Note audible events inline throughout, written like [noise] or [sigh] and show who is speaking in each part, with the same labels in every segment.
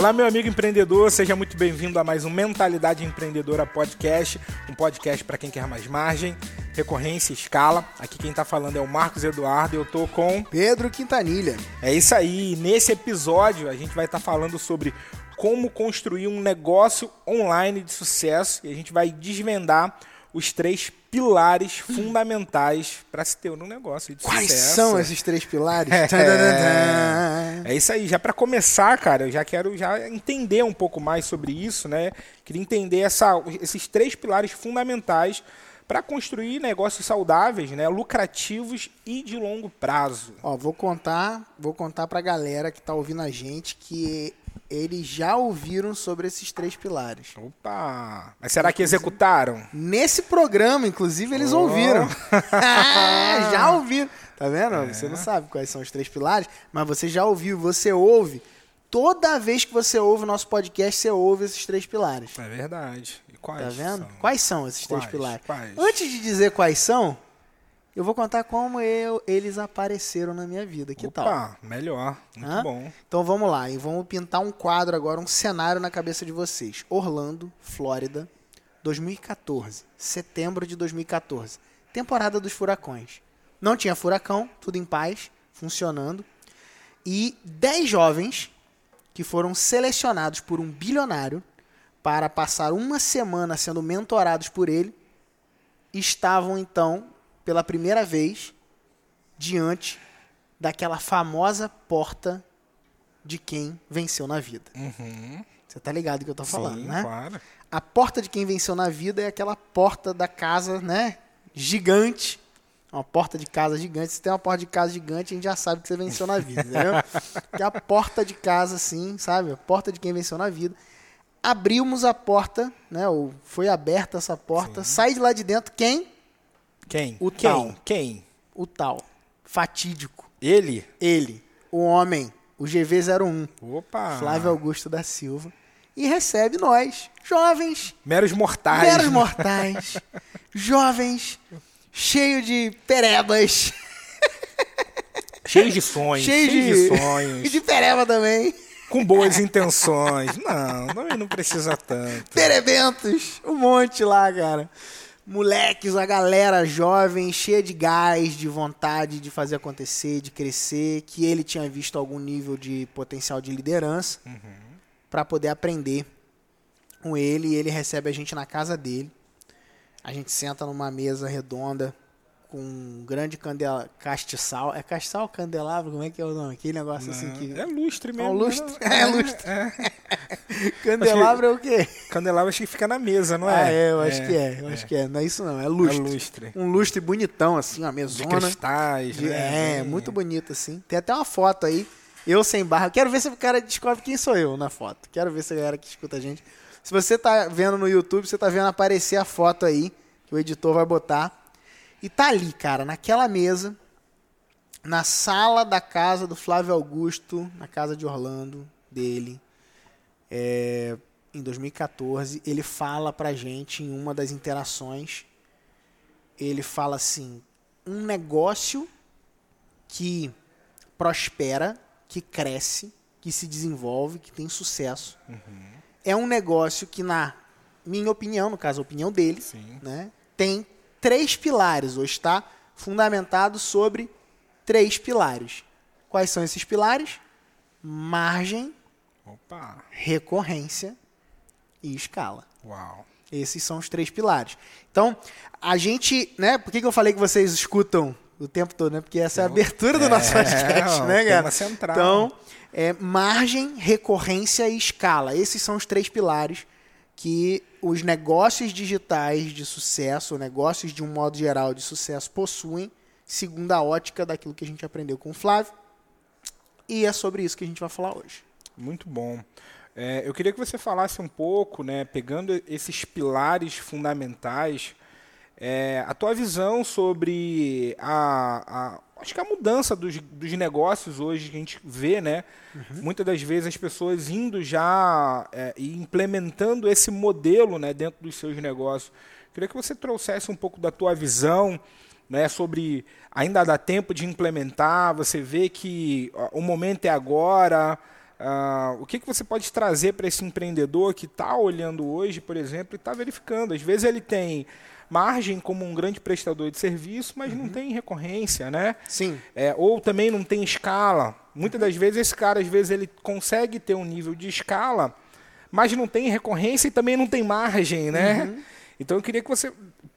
Speaker 1: Olá, meu amigo empreendedor, seja muito bem-vindo a mais um Mentalidade Empreendedora Podcast, um podcast para quem quer mais margem, recorrência, escala. Aqui quem está falando é o Marcos Eduardo e eu tô com
Speaker 2: Pedro Quintanilha.
Speaker 1: É isso aí. Nesse episódio a gente vai estar tá falando sobre como construir um negócio online de sucesso e a gente vai desvendar os três pilares fundamentais para se ter um negócio de
Speaker 2: Quais
Speaker 1: sucesso.
Speaker 2: são esses três pilares? [laughs]
Speaker 1: É, é isso aí. Já para começar, cara, eu já quero já entender um pouco mais sobre isso, né? Queria entender essa, esses três pilares fundamentais para construir negócios saudáveis, né, lucrativos e de longo prazo.
Speaker 2: Ó, vou contar, vou contar para a galera que está ouvindo a gente que eles já ouviram sobre esses três pilares.
Speaker 1: Opa! Mas será que executaram?
Speaker 2: Nesse programa, inclusive, eles oh. ouviram. [laughs] [laughs] já ouviram. Tá vendo? É. Você não sabe quais são os três pilares, mas você já ouviu, você ouve. Toda vez que você ouve o nosso podcast, você ouve esses três pilares.
Speaker 1: É verdade. E quais? Tá
Speaker 2: vendo?
Speaker 1: São?
Speaker 2: Quais são esses
Speaker 1: quais?
Speaker 2: três pilares?
Speaker 1: Quais?
Speaker 2: Antes de dizer quais são, eu vou contar como eu, eles apareceram na minha vida. Que
Speaker 1: Opa,
Speaker 2: tal?
Speaker 1: melhor. Muito Hã? bom.
Speaker 2: Então vamos lá. E vamos pintar um quadro agora, um cenário na cabeça de vocês. Orlando, Flórida, 2014. Setembro de 2014. Temporada dos furacões. Não tinha furacão, tudo em paz, funcionando. E 10 jovens que foram selecionados por um bilionário para passar uma semana sendo mentorados por ele, estavam então pela primeira vez diante daquela famosa porta de quem venceu na vida.
Speaker 1: Uhum.
Speaker 2: Você tá ligado do que eu tô falando,
Speaker 1: Sim,
Speaker 2: né?
Speaker 1: Claro.
Speaker 2: A porta de quem venceu na vida é aquela porta da casa, né? Gigante. Uma porta de casa gigante. Se tem uma porta de casa gigante, a gente já sabe que você venceu na vida, entendeu? [laughs] que é a porta de casa, assim, sabe? A porta de quem venceu na vida. Abrimos a porta, né? Ou foi aberta essa porta. Sim. Sai de lá de dentro quem?
Speaker 1: Quem?
Speaker 2: O
Speaker 1: Quem?
Speaker 2: tal.
Speaker 1: Quem?
Speaker 2: O tal. Fatídico.
Speaker 1: Ele?
Speaker 2: Ele. O homem. O GV01.
Speaker 1: Opa!
Speaker 2: Flávio Augusto da Silva. E recebe nós, jovens.
Speaker 1: Meros mortais.
Speaker 2: Meros mortais. [laughs] jovens. Cheio de perebas. [laughs]
Speaker 1: Cheio de sonhos.
Speaker 2: Cheio,
Speaker 1: cheio
Speaker 2: de...
Speaker 1: de sonhos. [laughs]
Speaker 2: E de pereba também.
Speaker 1: Com boas intenções. Não, não, não precisa tanto.
Speaker 2: Perebentos. Um monte lá, cara moleques, a galera jovem, cheia de gás, de vontade de fazer acontecer, de crescer, que ele tinha visto algum nível de potencial de liderança
Speaker 1: uhum.
Speaker 2: para poder aprender com ele. E ele recebe a gente na casa dele. A gente senta numa mesa redonda com um grande candela, castiçal. É castiçal candelabro? Como é que é o nome? Aquele negócio
Speaker 1: Não,
Speaker 2: assim que.
Speaker 1: É lustre mesmo.
Speaker 2: É, lustre.
Speaker 1: Né? [laughs]
Speaker 2: é lustre. É. [laughs] candelabro é o quê?
Speaker 1: Candelabro acho que fica na mesa, não é?
Speaker 2: Ah, é, eu acho é, que é. Eu é. acho que é. Não é isso não, é lustre.
Speaker 1: É lustre.
Speaker 2: Um lustre bonitão, assim, uma mesona.
Speaker 1: De cristais,
Speaker 2: de,
Speaker 1: né?
Speaker 2: É, muito bonito, assim. Tem até uma foto aí. Eu sem barra. Quero ver se o cara descobre quem sou eu na foto. Quero ver se a galera que escuta a gente. Se você tá vendo no YouTube, você tá vendo aparecer a foto aí, que o editor vai botar. E tá ali, cara, naquela mesa, na sala da casa do Flávio Augusto, na casa de Orlando, dele, é, em 2014, ele fala pra gente em uma das interações, ele fala assim, um negócio que prospera, que cresce, que se desenvolve, que tem sucesso,
Speaker 1: uhum.
Speaker 2: é um negócio que, na minha opinião, no caso a opinião dele, né, tem três pilares, ou está fundamentado sobre três pilares. Quais são esses pilares? Margem,
Speaker 1: Opa.
Speaker 2: recorrência e escala.
Speaker 1: Uau.
Speaker 2: Esses são os três pilares. Então, a gente, né? Por que, que eu falei que vocês escutam o tempo todo, né? Porque essa é a abertura do nosso
Speaker 1: é,
Speaker 2: podcast, [laughs] né, cara?
Speaker 1: Central.
Speaker 2: Então, é, margem, recorrência e escala. Esses são os três pilares que os negócios digitais de sucesso, negócios de um modo geral de sucesso, possuem, segundo a ótica daquilo que a gente aprendeu com o Flávio. E é sobre isso que a gente vai falar hoje.
Speaker 1: Muito bom. É, eu queria que você falasse um pouco, né, pegando esses pilares fundamentais, é, a tua visão sobre a, a acho que a mudança dos, dos negócios hoje que a gente vê, né? Uhum. Muitas das vezes as pessoas indo já é, e implementando esse modelo né, dentro dos seus negócios. Queria que você trouxesse um pouco da tua visão né, sobre ainda dá tempo de implementar, você vê que ó, o momento é agora, Uh, o que, que você pode trazer para esse empreendedor que está olhando hoje, por exemplo, e está verificando? Às vezes ele tem margem como um grande prestador de serviço, mas uhum. não tem recorrência, né?
Speaker 2: Sim.
Speaker 1: É, ou também não tem escala. Muitas das vezes esse cara, às vezes, ele consegue ter um nível de escala, mas não tem recorrência e também não tem margem, né? Uhum. Então eu queria que você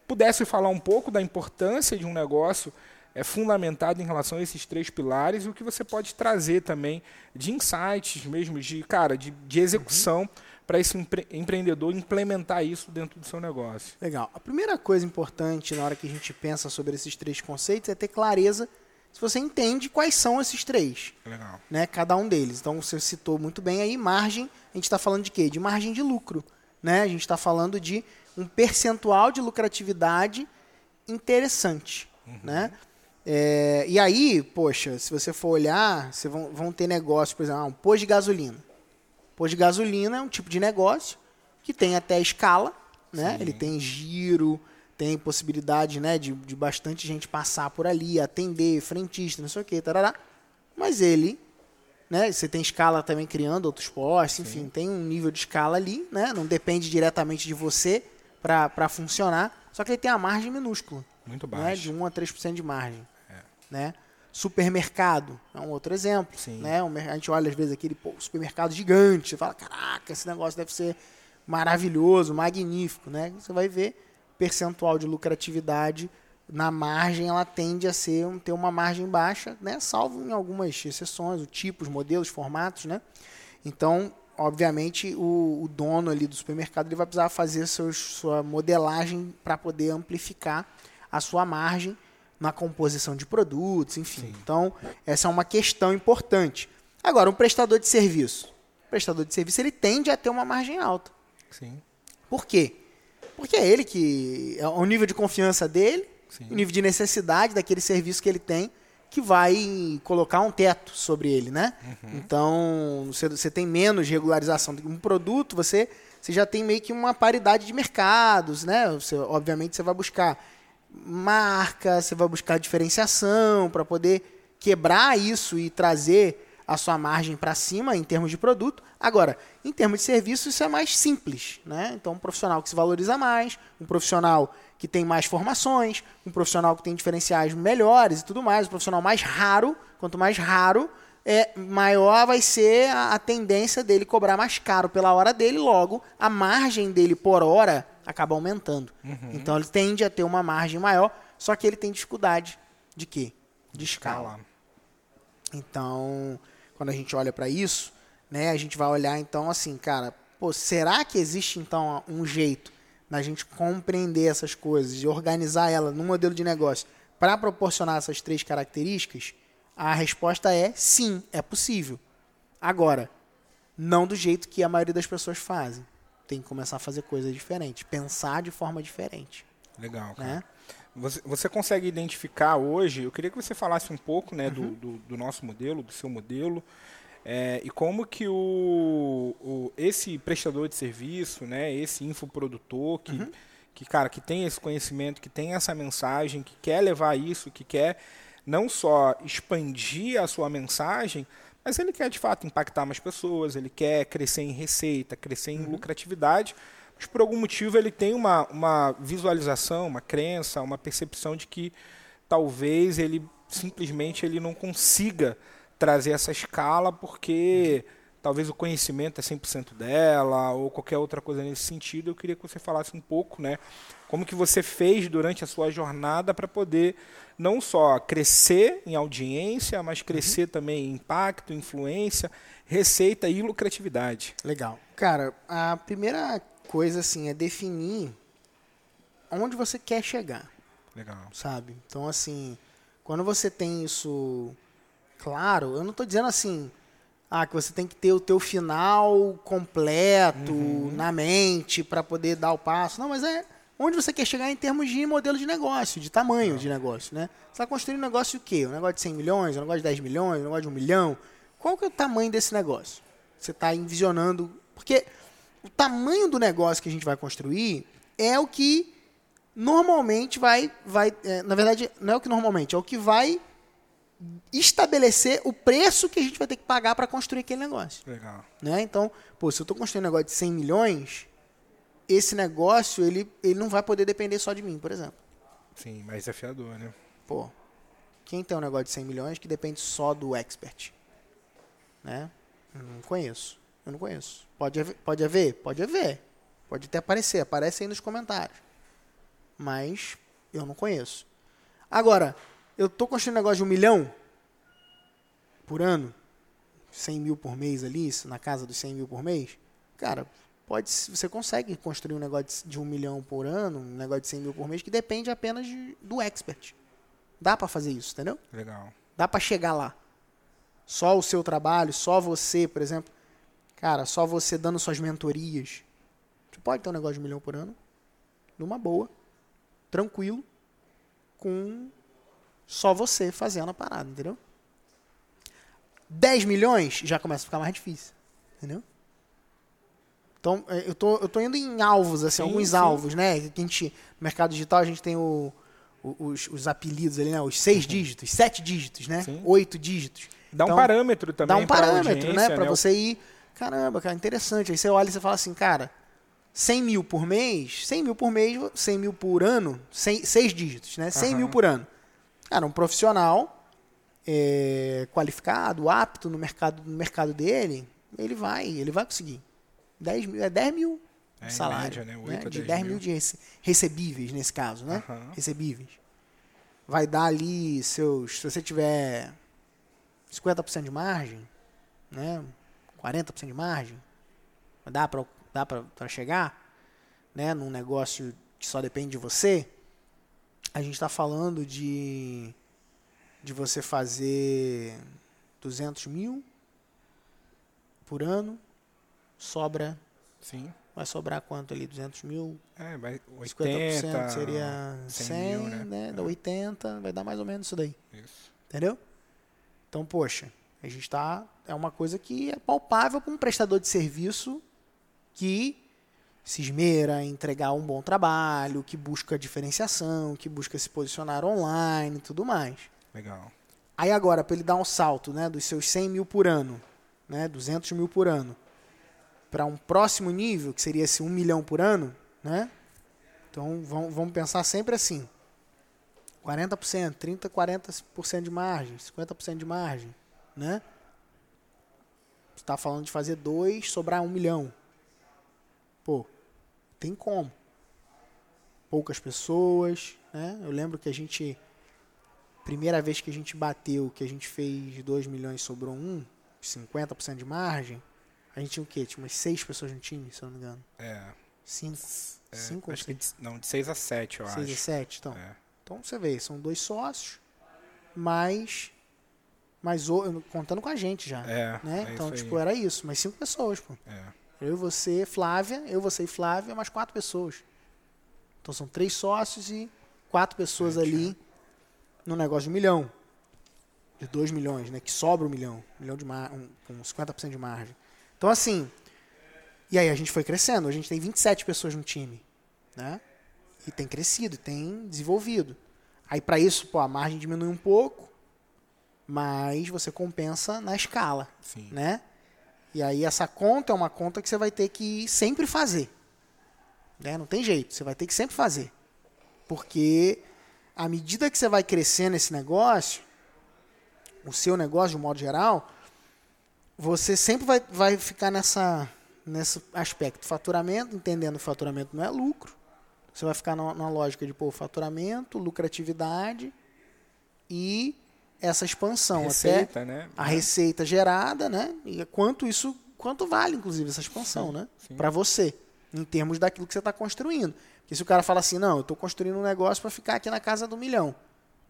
Speaker 1: pudesse falar um pouco da importância de um negócio é fundamentado em relação a esses três pilares e o que você pode trazer também de insights mesmo, de cara, de, de execução uhum. Para esse empre empreendedor implementar isso dentro do seu negócio.
Speaker 2: Legal. A primeira coisa importante na hora que a gente pensa sobre esses três conceitos é ter clareza se você entende quais são esses três.
Speaker 1: Legal.
Speaker 2: Né, cada um deles. Então você citou muito bem aí margem. A gente está falando de quê? De margem de lucro. Né? A gente está falando de um percentual de lucratividade interessante. Uhum. Né? É, e aí, poxa, se você for olhar, você vão, vão ter negócio, por exemplo, ah, um posto de gasolina. Posto de gasolina é um tipo de negócio que tem até escala, né? Ele tem giro, tem possibilidade né, de, de bastante gente passar por ali, atender, frentista, não sei o que, tarará. Mas ele, né? Você tem escala também criando outros postos, enfim, tem um nível de escala ali, né? Não depende diretamente de você para funcionar, só que ele tem a margem minúscula.
Speaker 1: Muito baixa.
Speaker 2: Né, de 1 a 3% de margem né? Supermercado é um outro exemplo,
Speaker 1: Sim.
Speaker 2: né? A gente olha às vezes aquele pô, supermercado gigante, você fala, caraca, esse negócio deve ser maravilhoso, magnífico, né? Você vai ver percentual de lucratividade na margem, ela tende a ser ter uma margem baixa, né? Salvo em algumas exceções, o tipos, modelos, formatos, né? Então, obviamente, o, o dono ali do supermercado ele vai precisar fazer seus, sua modelagem para poder amplificar a sua margem na composição de produtos, enfim. Sim. Então, essa é uma questão importante. Agora, um prestador de serviço. O prestador de serviço ele tende a ter uma margem alta.
Speaker 1: Sim.
Speaker 2: Por quê? Porque é ele que. É o nível de confiança dele, Sim. o nível de necessidade daquele serviço que ele tem, que vai colocar um teto sobre ele, né? Uhum. Então, você, você tem menos regularização. Um produto, você, você já tem meio que uma paridade de mercados, né? Você, obviamente, você vai buscar marca, você vai buscar diferenciação para poder quebrar isso e trazer a sua margem para cima em termos de produto. Agora, em termos de serviço, isso é mais simples. Né? Então, um profissional que se valoriza mais, um profissional que tem mais formações, um profissional que tem diferenciais melhores e tudo mais, um profissional mais raro, quanto mais raro, é, maior vai ser a, a tendência dele cobrar mais caro pela hora dele, logo, a margem dele por hora acaba aumentando. Uhum. Então ele tende a ter uma margem maior, só que ele tem dificuldade de quê? De escala. Então, quando a gente olha para isso, né, a gente vai olhar então assim, cara, pô, será que existe então um jeito da gente compreender essas coisas e organizar ela num modelo de negócio para proporcionar essas três características? A resposta é sim, é possível. Agora, não do jeito que a maioria das pessoas fazem tem que começar a fazer coisas diferentes, pensar de forma diferente.
Speaker 1: Legal, cara. Né? Você, você consegue identificar hoje, eu queria que você falasse um pouco né, uhum. do, do, do, nosso modelo, do seu modelo, é, e como que o, o, esse prestador de serviço, né, esse infoprodutor que, uhum. que, cara, que tem esse conhecimento, que tem essa mensagem, que quer levar isso, que quer não só expandir a sua mensagem, mas ele quer de fato impactar mais pessoas, ele quer crescer em receita, crescer em uhum. lucratividade, mas por algum motivo ele tem uma, uma visualização, uma crença, uma percepção de que talvez ele simplesmente ele não consiga trazer essa escala porque uhum. talvez o conhecimento é 100% dela ou qualquer outra coisa nesse sentido. Eu queria que você falasse um pouco, né, como que você fez durante a sua jornada para poder não só crescer em audiência, mas crescer uhum. também em impacto, influência, receita e lucratividade.
Speaker 2: Legal. Cara, a primeira coisa assim é definir onde você quer chegar.
Speaker 1: Legal.
Speaker 2: Sabe? Então assim, quando você tem isso claro, eu não estou dizendo assim, ah, que você tem que ter o teu final completo uhum. na mente para poder dar o passo. Não, mas é onde você quer chegar em termos de modelo de negócio, de tamanho de negócio, né? Você está construindo um negócio o quê? Um negócio de 100 milhões, um negócio de 10 milhões, um negócio de 1 milhão? Qual que é o tamanho desse negócio? Você está envisionando... Porque o tamanho do negócio que a gente vai construir é o que normalmente vai... vai é, na verdade, não é o que normalmente, é o que vai estabelecer o preço que a gente vai ter que pagar para construir aquele negócio.
Speaker 1: Legal.
Speaker 2: Né? Então, pô, se eu estou construindo um negócio de 100 milhões, esse negócio ele, ele não vai poder depender só de mim, por exemplo.
Speaker 1: Sim, mais desafiador, né?
Speaker 2: Pô, quem tem um negócio de 100 milhões que depende só do expert? Né? Eu não conheço. Eu não conheço. Pode haver, pode haver? Pode haver. Pode até aparecer. Aparece aí nos comentários. Mas eu não conheço. Agora, eu estou construindo um negócio de um milhão por ano, 100 mil por mês ali, na casa dos 100 mil por mês. Cara, pode, você consegue construir um negócio de um milhão por ano, um negócio de 100 mil por mês, que depende apenas de, do expert. Dá para fazer isso, entendeu?
Speaker 1: Legal.
Speaker 2: Dá para chegar lá. Só o seu trabalho, só você, por exemplo. Cara, só você dando suas mentorias. Você pode ter um negócio de um milhão por ano, numa boa, tranquilo, com só você fazendo a parada, entendeu? 10 milhões já começa a ficar mais difícil, entendeu? Então, é, eu tô, eu tô indo em alvos, assim,
Speaker 1: Sim,
Speaker 2: alguns
Speaker 1: sim.
Speaker 2: alvos, né? Que a gente, no mercado digital, a gente tem o, o- os, os apelidos ali, né? Os seis dígitos, sete dígitos, né?
Speaker 1: Uhum. Sim.
Speaker 2: Oito dígitos.
Speaker 1: Dá um
Speaker 2: Então,
Speaker 1: parâmetro também
Speaker 2: Dá um parâmetro, né? Pra você ir. Caramba, cara, interessante. Aí você olha e você fala assim, cara, 100 mil por mês, 100 mil por mês, 100 mil por ano, 100, seis dígitos, né? 100 mil
Speaker 1: Aham.
Speaker 2: por ano. Cara, um profissional é, qualificado, apto no mercado, no mercado dele, ele vai, ele vai conseguir. 10 mil, é 10 mil
Speaker 1: É,
Speaker 2: salário.
Speaker 1: média, né?
Speaker 2: né?
Speaker 1: Oito a
Speaker 2: De
Speaker 1: 10
Speaker 2: 10
Speaker 1: mil.
Speaker 2: mil de rece- recebíveis, nesse caso, né?
Speaker 1: Aham.
Speaker 2: Recebíveis. Vai dar ali seus. Se você tiver 50% de margem, né? 40% de margem, dá para dá para chegar, né? Num negócio que só depende de você. A gente está falando de de você fazer 200 mil por ano, sobra
Speaker 1: Sim.
Speaker 2: vai sobrar quanto ali? 200 mil
Speaker 1: É, vai
Speaker 2: 50%
Speaker 1: 80,
Speaker 2: seria 100,
Speaker 1: 100 mil,
Speaker 2: né?
Speaker 1: né?
Speaker 2: Dá 80, vai dar mais ou menos isso daí.
Speaker 1: Isso.
Speaker 2: Entendeu? Então, poxa, a gente tá. É uma coisa que é palpável para um prestador de serviço que se esmera em entregar um bom trabalho, que busca diferenciação, que busca se posicionar online e tudo mais.
Speaker 1: Legal.
Speaker 2: Aí agora, para ele dar um salto né, dos seus 100 mil por ano, né, 200 mil por ano, para um próximo nível, que seria esse 1 milhão por ano, né? Então vamos, vamos pensar sempre assim: 40%, 30%, 40% de margem, 50% de margem, né? Você está falando de fazer dois, sobrar um milhão. Pô, tem como. Poucas pessoas, né? Eu lembro que a gente primeira vez que a gente bateu, que a gente fez 2 milhões sobrou 1, 50% de margem, a gente tinha o quê? Tinha umas 6 pessoas no time, se eu não me engano.
Speaker 1: É.
Speaker 2: 5.
Speaker 1: é
Speaker 2: 5 ou
Speaker 1: acho que de, não, de 6 a 7, eu
Speaker 2: 6
Speaker 1: acho.
Speaker 2: a 7, então.
Speaker 1: É.
Speaker 2: Então você vê, são dois sócios, mais. mais o- contando com a gente já.
Speaker 1: É,
Speaker 2: né?
Speaker 1: é
Speaker 2: então,
Speaker 1: isso aí.
Speaker 2: tipo, era isso, mas cinco pessoas, pô.
Speaker 1: É.
Speaker 2: Eu, você, Flávia, eu, você e Flávia, mais quatro pessoas. Então são três sócios e quatro pessoas
Speaker 1: Sete,
Speaker 2: ali no negócio de um milhão. De dois milhões, né? Que sobra um milhão. Um milhão de mar... um, com 50% de margem. Então, assim. E aí a gente foi crescendo. A gente tem 27 pessoas no time. Né? E tem crescido, tem desenvolvido. Aí para isso, pô, a margem diminui um pouco, mas você compensa na escala
Speaker 1: Sim.
Speaker 2: né? E aí essa conta é uma conta que você vai ter que sempre fazer. Né? Não tem jeito, você vai ter que sempre fazer. Porque à medida que você vai crescendo esse negócio, o seu negócio de um modo geral, você sempre vai, vai ficar nessa, nesse aspecto. Faturamento, entendendo que faturamento não é lucro. Você vai ficar na, na lógica de pô, faturamento, lucratividade e essa expansão. até
Speaker 1: Receita, né?
Speaker 2: a receita gerada, né? E quanto isso, quanto vale, inclusive, essa expansão,
Speaker 1: Sim,
Speaker 2: né? Para você, em termos daquilo que você está construindo. Porque se o cara fala assim, não, eu estou construindo um negócio para ficar aqui na casa do milhão,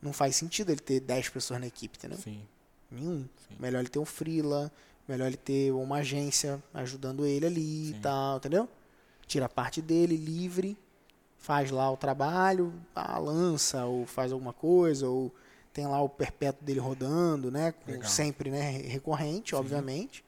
Speaker 2: não faz sentido ele ter 10 pessoas na equipe, entendeu?
Speaker 1: Sim.
Speaker 2: Nenhum.
Speaker 1: Sim.
Speaker 2: Melhor ele ter um freela, melhor ele ter uma agência ajudando ele ali e
Speaker 1: Sim.
Speaker 2: tal, entendeu? Tira a parte dele livre, faz lá o trabalho, ah, lança ou faz alguma coisa, ou tem lá o perpétuo dele rodando, né?
Speaker 1: Legal.
Speaker 2: sempre né, recorrente, obviamente.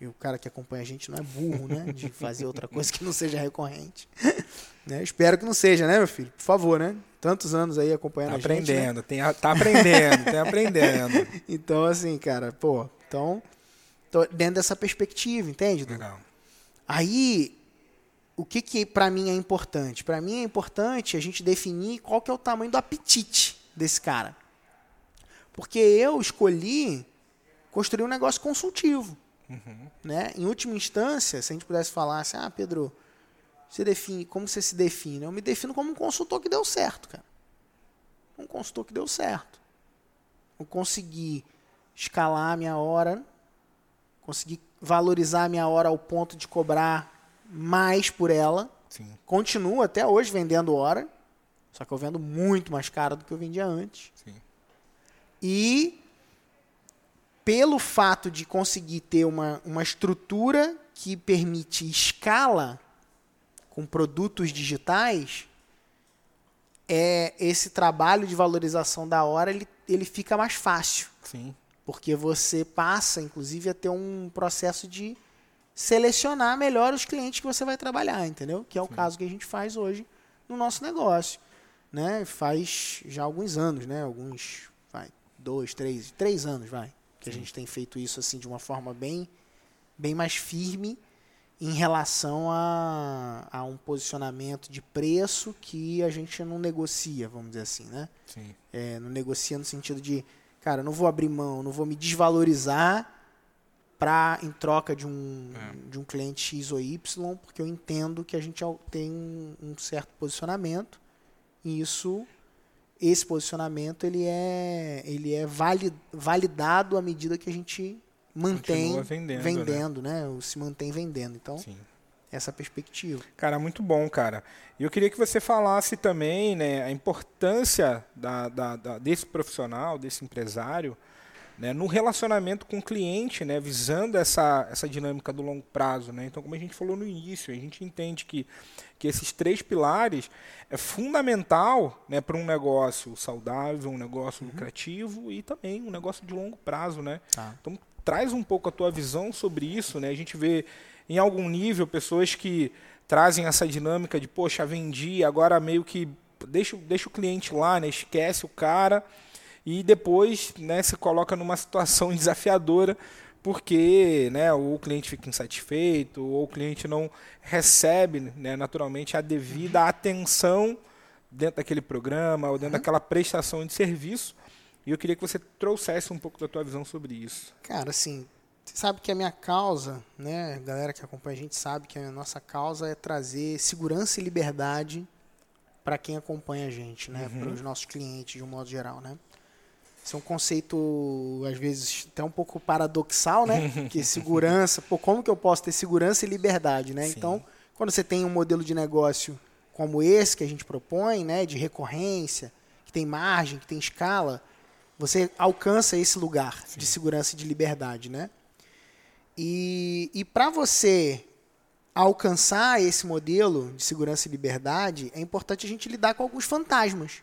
Speaker 2: E o cara que acompanha a gente não é burro, né? De fazer outra coisa que não seja recorrente. [laughs] né? Espero que não seja, né, meu filho? Por favor, né? Tantos anos aí acompanhando
Speaker 1: tá
Speaker 2: a gente.
Speaker 1: Aprendendo, né? tem, tá aprendendo, tem [laughs] aprendendo.
Speaker 2: Então, assim, cara, pô, então, tô dentro dessa perspectiva, entende?
Speaker 1: Legal.
Speaker 2: Aí, o que que para mim é importante? Para mim é importante a gente definir qual que é o tamanho do apetite desse cara. Porque eu escolhi construir um negócio consultivo.
Speaker 1: Uhum.
Speaker 2: Né? Em última instância, se a gente pudesse falar assim, ah, Pedro, você define, como você se define? Eu me defino como um consultor que deu certo, cara. Um consultor que deu certo. Eu consegui escalar a minha hora, consegui valorizar a minha hora ao ponto de cobrar mais por ela.
Speaker 1: Sim.
Speaker 2: Continuo até hoje vendendo hora, só que eu vendo muito mais caro do que eu vendia antes.
Speaker 1: Sim.
Speaker 2: E pelo fato de conseguir ter uma, uma estrutura que permite escala com produtos digitais, é esse trabalho de valorização da hora ele, ele fica mais fácil.
Speaker 1: Sim.
Speaker 2: Porque você passa, inclusive, a ter um processo de selecionar melhor os clientes que você vai trabalhar, entendeu? Que é o
Speaker 1: Sim.
Speaker 2: caso que a gente faz hoje no nosso negócio. Né? Faz já alguns anos, né? Alguns, vai, dois, três, três anos, vai. Que a
Speaker 1: Sim.
Speaker 2: gente tem feito isso assim de uma forma bem, bem mais firme em relação a, a um posicionamento de preço que a gente não negocia, vamos dizer assim, né?
Speaker 1: Sim.
Speaker 2: É, não negocia no sentido de, cara, não vou abrir mão, não vou me desvalorizar pra, em troca de um,
Speaker 1: É.
Speaker 2: de um cliente X ou Y, porque eu entendo que a gente tem um, certo posicionamento e isso, esse posicionamento, ele é, ele é vali- validado à medida que a gente mantém
Speaker 1: vendendo, né?
Speaker 2: vendendo, né? Ou se mantém vendendo. Então,
Speaker 1: Sim.
Speaker 2: Essa perspectiva.
Speaker 1: Cara, muito bom, cara. E eu queria que você falasse também né, a importância da, da- da- desse profissional, desse empresário, né, no relacionamento com o cliente, né, visando essa, essa dinâmica do longo prazo. Né? Então, como a gente falou no início, a gente entende que, que esses três pilares é fundamental né, para um negócio saudável, um negócio lucrativo e também um negócio de longo prazo. Né?
Speaker 2: Tá.
Speaker 1: Então traz um pouco a tua visão sobre isso, né? A gente vê em algum nível pessoas que trazem essa dinâmica de, poxa, vendi, agora meio que deixa, deixa o cliente lá, né? Esquece o cara e depois, né, se coloca numa situação [laughs] desafiadora porque, né, ou o cliente fica insatisfeito ou o cliente não recebe, né, naturalmente a devida atenção dentro daquele programa ou dentro daquela prestação de serviço. E eu queria que você trouxesse um pouco da tua visão sobre isso.
Speaker 2: Cara, assim, você sabe que a minha causa, né, a galera que acompanha a gente sabe que a nossa causa é trazer segurança e liberdade para quem acompanha a gente, né,
Speaker 1: Uhum.
Speaker 2: para os nossos clientes de um modo geral, né? Isso é um conceito às vezes até um pouco paradoxal, né? [laughs] Que segurança, pô, como que eu posso ter segurança e liberdade, né?
Speaker 1: Sim.
Speaker 2: Então, quando você tem um modelo de negócio como esse que a gente propõe, né, de recorrência, que tem margem, que tem escala, você alcança esse lugar de segurança e de liberdade, né? E, e para você alcançar esse modelo de segurança e liberdade, é importante a gente lidar com alguns fantasmas.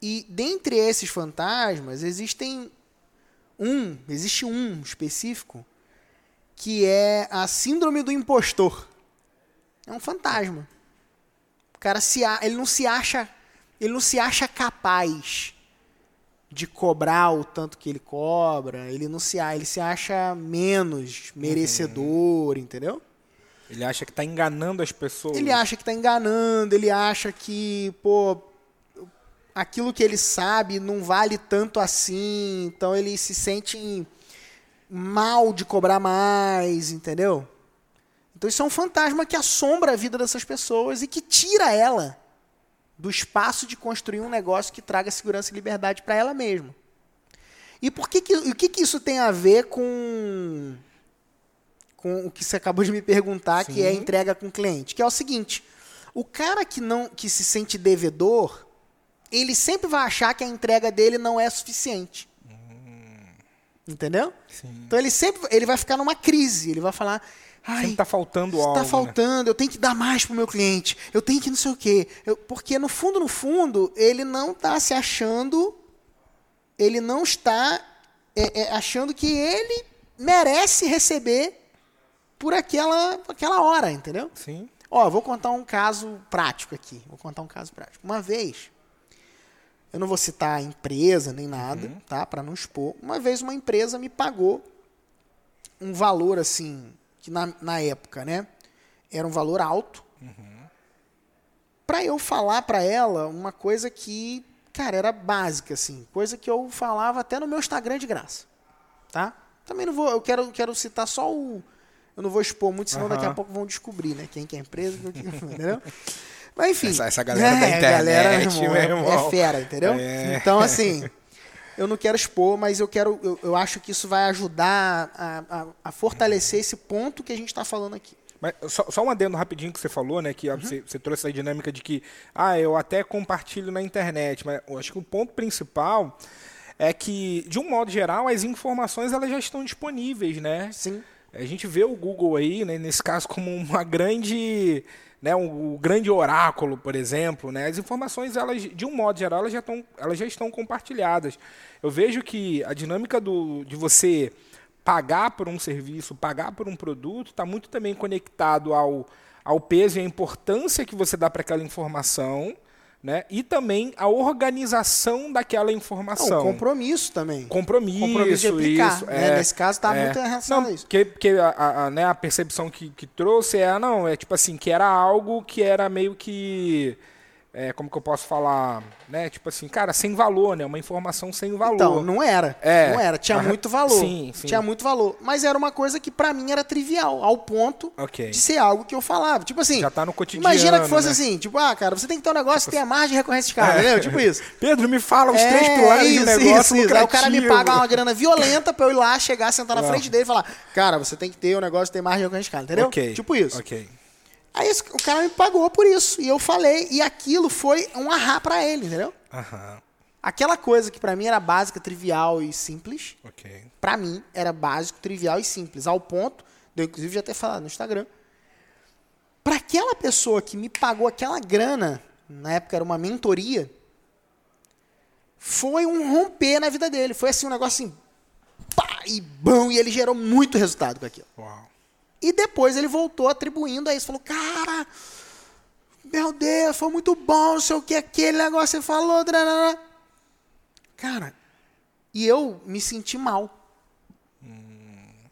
Speaker 2: E dentre esses fantasmas, existem um, existe um específico, que é a síndrome do impostor. É um fantasma. O cara se, ele não se acha, ele não se acha capaz de cobrar o tanto que ele cobra, ele não se, ele se acha menos merecedor, entendeu?
Speaker 1: Ele acha que está enganando as pessoas.
Speaker 2: Ele acha que tá enganando, ele acha que, pô, aquilo que ele sabe não vale tanto assim, então ele se sente mal de cobrar mais, entendeu? Então isso é um fantasma que assombra a vida dessas pessoas e que tira ela do espaço de construir um negócio que traga segurança e liberdade para ela mesma. E por que que, o que que isso tem a ver com com o que você acabou de me perguntar, que é
Speaker 1: Sim.
Speaker 2: entrega com o cliente, que é o seguinte: o cara que não que se sente devedor, ele sempre vai achar que a entrega dele não é suficiente. Entendeu?
Speaker 1: Sim.
Speaker 2: Então ele sempre ele vai ficar numa crise, ele vai falar: "Ai,
Speaker 1: Sempre tá faltando algo.
Speaker 2: Está
Speaker 1: né?
Speaker 2: faltando, eu tenho que dar mais pro meu cliente, eu tenho que não sei o quê. Eu- porque no fundo, no fundo, ele não está se achando, ele não está é, é, achando que ele merece receber por aquela, aquela hora, entendeu?
Speaker 1: Sim.
Speaker 2: Ó, vou contar um caso prático aqui. Vou contar um caso prático. Uma vez, eu não vou citar a empresa nem nada, tá? Para não expor. Uma vez uma empresa me pagou um valor assim, que na, na época, né? Era um valor alto. Pra eu falar pra ela uma coisa que, cara, era básica, assim. Coisa que eu falava até no meu Instagram de graça. Tá? Também não vou. Eu quero, quero citar só o. Eu não vou expor muito, senão daqui a pouco vão descobrir, né? Quem que é a empresa, entendeu? Mas enfim.
Speaker 1: Essa- essa galera da [laughs]
Speaker 2: a galera,
Speaker 1: internet,
Speaker 2: irmão, é-
Speaker 1: irmão.
Speaker 2: É fera, entendeu?
Speaker 1: É.
Speaker 2: Então, assim, eu não quero expor, mas eu quero. Eu, eu acho que isso vai ajudar a, a- a fortalecer esse ponto que a gente está falando aqui.
Speaker 1: Mas só, só um adendo rapidinho que você falou, né? Que ó, você, você trouxe essa dinâmica de que, ah, eu até compartilho na internet, mas eu acho que o ponto principal é que, de um modo geral, as informações elas já estão disponíveis, né?
Speaker 2: Sim.
Speaker 1: A gente vê o Google aí, né, nesse caso, como uma grande, né, um, um grande oráculo, por exemplo, né? As informações, elas, de um modo geral, elas já, estão, elas já estão compartilhadas. Eu vejo que a dinâmica do, de você pagar por um serviço, pagar por um produto, está muito também conectado ao, ao peso e à importância que você dá para aquela informação, né? E também a organização daquela informação.
Speaker 2: o compromisso também.
Speaker 1: Compromisso,
Speaker 2: Compromisso de aplicar,
Speaker 1: isso,
Speaker 2: né?
Speaker 1: é,
Speaker 2: Nesse caso, tá
Speaker 1: é.
Speaker 2: muito relacionado
Speaker 1: não,
Speaker 2: a isso.
Speaker 1: Porque, porque a, a- a, né, a percepção que, que trouxe é, ah, não, é tipo assim, que era algo que era meio que, é, como que eu posso falar, né, tipo assim, cara, sem valor, né, uma informação sem valor.
Speaker 2: Então, não era.
Speaker 1: É.
Speaker 2: Não era. Tinha muito valor.
Speaker 1: Sim, sim.
Speaker 2: Tinha muito valor. Mas era uma coisa que pra mim era trivial, ao ponto
Speaker 1: Ok.
Speaker 2: de ser algo que eu falava. Tipo assim.
Speaker 1: Já tá no cotidiano,
Speaker 2: Imagina que fosse
Speaker 1: né?
Speaker 2: assim, tipo, ah, cara, você tem que ter um negócio que tenha margem de recorrência de carga, entendeu? Tipo isso. [laughs]
Speaker 1: Pedro, me fala os
Speaker 2: É,
Speaker 1: três pilares
Speaker 2: isso,
Speaker 1: do negócio
Speaker 2: isso, isso. Aí o cara me paga uma grana violenta pra eu ir lá, chegar, sentar na
Speaker 1: Ah.
Speaker 2: frente dele e falar, cara, você tem que ter um negócio que tem margem de recorrência de carga, entendeu?
Speaker 1: Ok,
Speaker 2: Tipo isso.
Speaker 1: Ok.
Speaker 2: Aí esse- o cara me pagou por isso. E eu falei, e aquilo foi um ahá pra ele, entendeu? Aquela coisa que pra mim era básica, trivial e simples,
Speaker 1: ok.
Speaker 2: pra mim era básico, trivial e simples, ao ponto de eu inclusive já ter falado no Instagram. Pra aquela pessoa que me pagou aquela grana, na época era uma mentoria, foi um romper na vida dele. Foi assim um negócio assim, pá, e bom, e ele gerou muito resultado com aquilo.
Speaker 1: Uau.
Speaker 2: E depois ele voltou atribuindo a isso. Falou, cara, meu Deus, foi muito bom, não sei o que, aquele negócio que você falou. drarará." Cara, e eu me senti mal.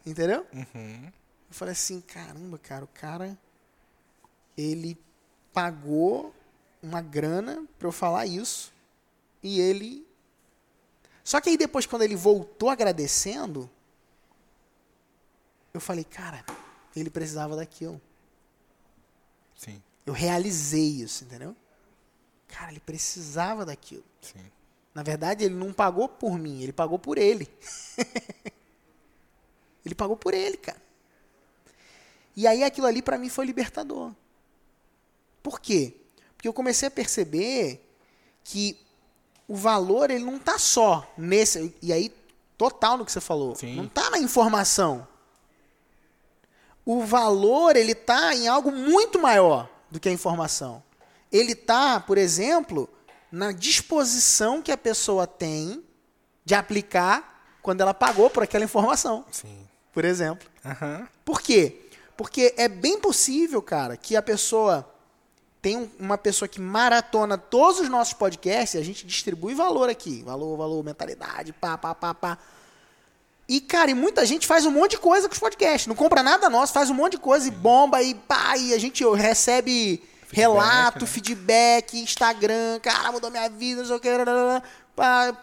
Speaker 2: Entendeu? Eu falei assim, caramba, cara, o cara, ele pagou uma grana pra eu falar isso. E ele... Só que aí depois, quando ele voltou agradecendo, eu falei, cara, ele precisava daquilo.
Speaker 1: Sim,
Speaker 2: Eu realizei isso, entendeu? Cara, ele precisava daquilo.
Speaker 1: sim.
Speaker 2: Na verdade, ele não pagou por mim, ele pagou por ele. [laughs] ele pagou por ele, cara. E aí aquilo ali pra mim foi libertador. Por quê? Porque eu comecei a perceber que o valor ele não tá só nesse e aí total no que você falou.
Speaker 1: Sim.
Speaker 2: Não tá na informação. O valor ele tá em algo muito maior do que a informação. Ele tá, por exemplo, na disposição que a pessoa tem de aplicar quando ela pagou por aquela informação,
Speaker 1: Sim.
Speaker 2: por exemplo.
Speaker 1: Aham.
Speaker 2: Por quê? Porque é bem possível, cara, que a pessoa tem um- uma pessoa que maratona todos os nossos podcasts, e a gente distribui valor aqui, valor, valor, mentalidade, pá, pá, pá, pá. E, cara, e muita gente faz um monte de coisa com os podcasts. Não compra nada nosso, faz um monte de coisa e bomba e pá, e a gente recebe relato,
Speaker 1: né?
Speaker 2: feedback, Instagram, cara, mudou minha vida, não sei o que,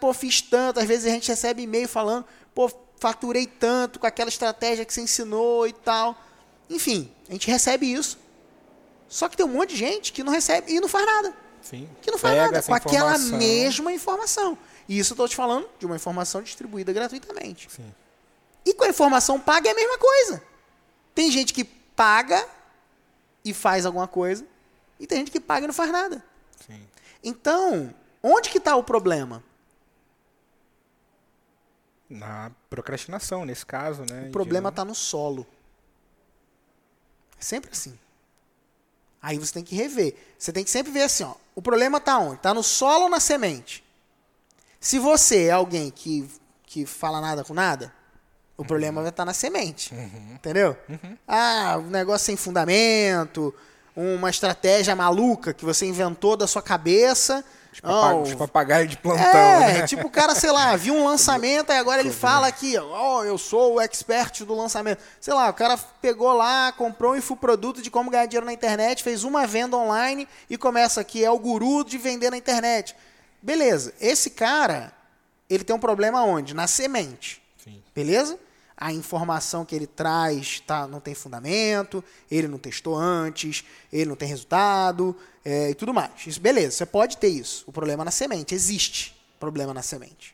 Speaker 2: pô, fiz tanto. Às vezes a gente recebe e-mail falando, pô, faturei tanto com aquela estratégia que você ensinou e tal. Enfim, a gente recebe isso. Só que tem um monte de gente que não recebe e não faz nada
Speaker 1: Sim.
Speaker 2: que não faz
Speaker 1: Pega
Speaker 2: nada com aquela mesma informação. E isso eu estou te falando de uma informação distribuída gratuitamente.
Speaker 1: Sim.
Speaker 2: E com a informação paga é a mesma coisa. Tem gente que paga e faz alguma coisa, e tem gente que paga e não faz nada.
Speaker 1: Sim.
Speaker 2: Então, onde que está o problema?
Speaker 1: Na procrastinação, nesse caso, né?
Speaker 2: O problema está no solo. É sempre assim. Aí você tem que rever. Você tem que sempre ver assim, ó. O problema está onde? Está no solo ou na semente? Se você é alguém que, que fala nada com nada, O problema vai estar na semente. Entendeu? Ah, um negócio sem fundamento, uma estratégia maluca que você inventou da sua cabeça.
Speaker 1: Papag
Speaker 2: Oh,
Speaker 1: os papagaios de plantão,
Speaker 2: é,
Speaker 1: né?
Speaker 2: tipo o cara, sei lá, viu um [laughs] lançamento e agora ele fala aqui, ó, eu sou o expert do lançamento. Sei lá, o cara pegou lá, comprou um infoproduto de como ganhar dinheiro na internet, fez uma venda online e começa aqui, é o guru de vender na internet. Beleza, esse cara, ele tem um problema onde? Na semente.
Speaker 1: Sim.
Speaker 2: Beleza? A informação que ele traz tá, não tem fundamento, ele não testou antes, ele não tem resultado é, e tudo mais. Isso, beleza, você pode ter isso. O problema é na semente, existe problema na semente.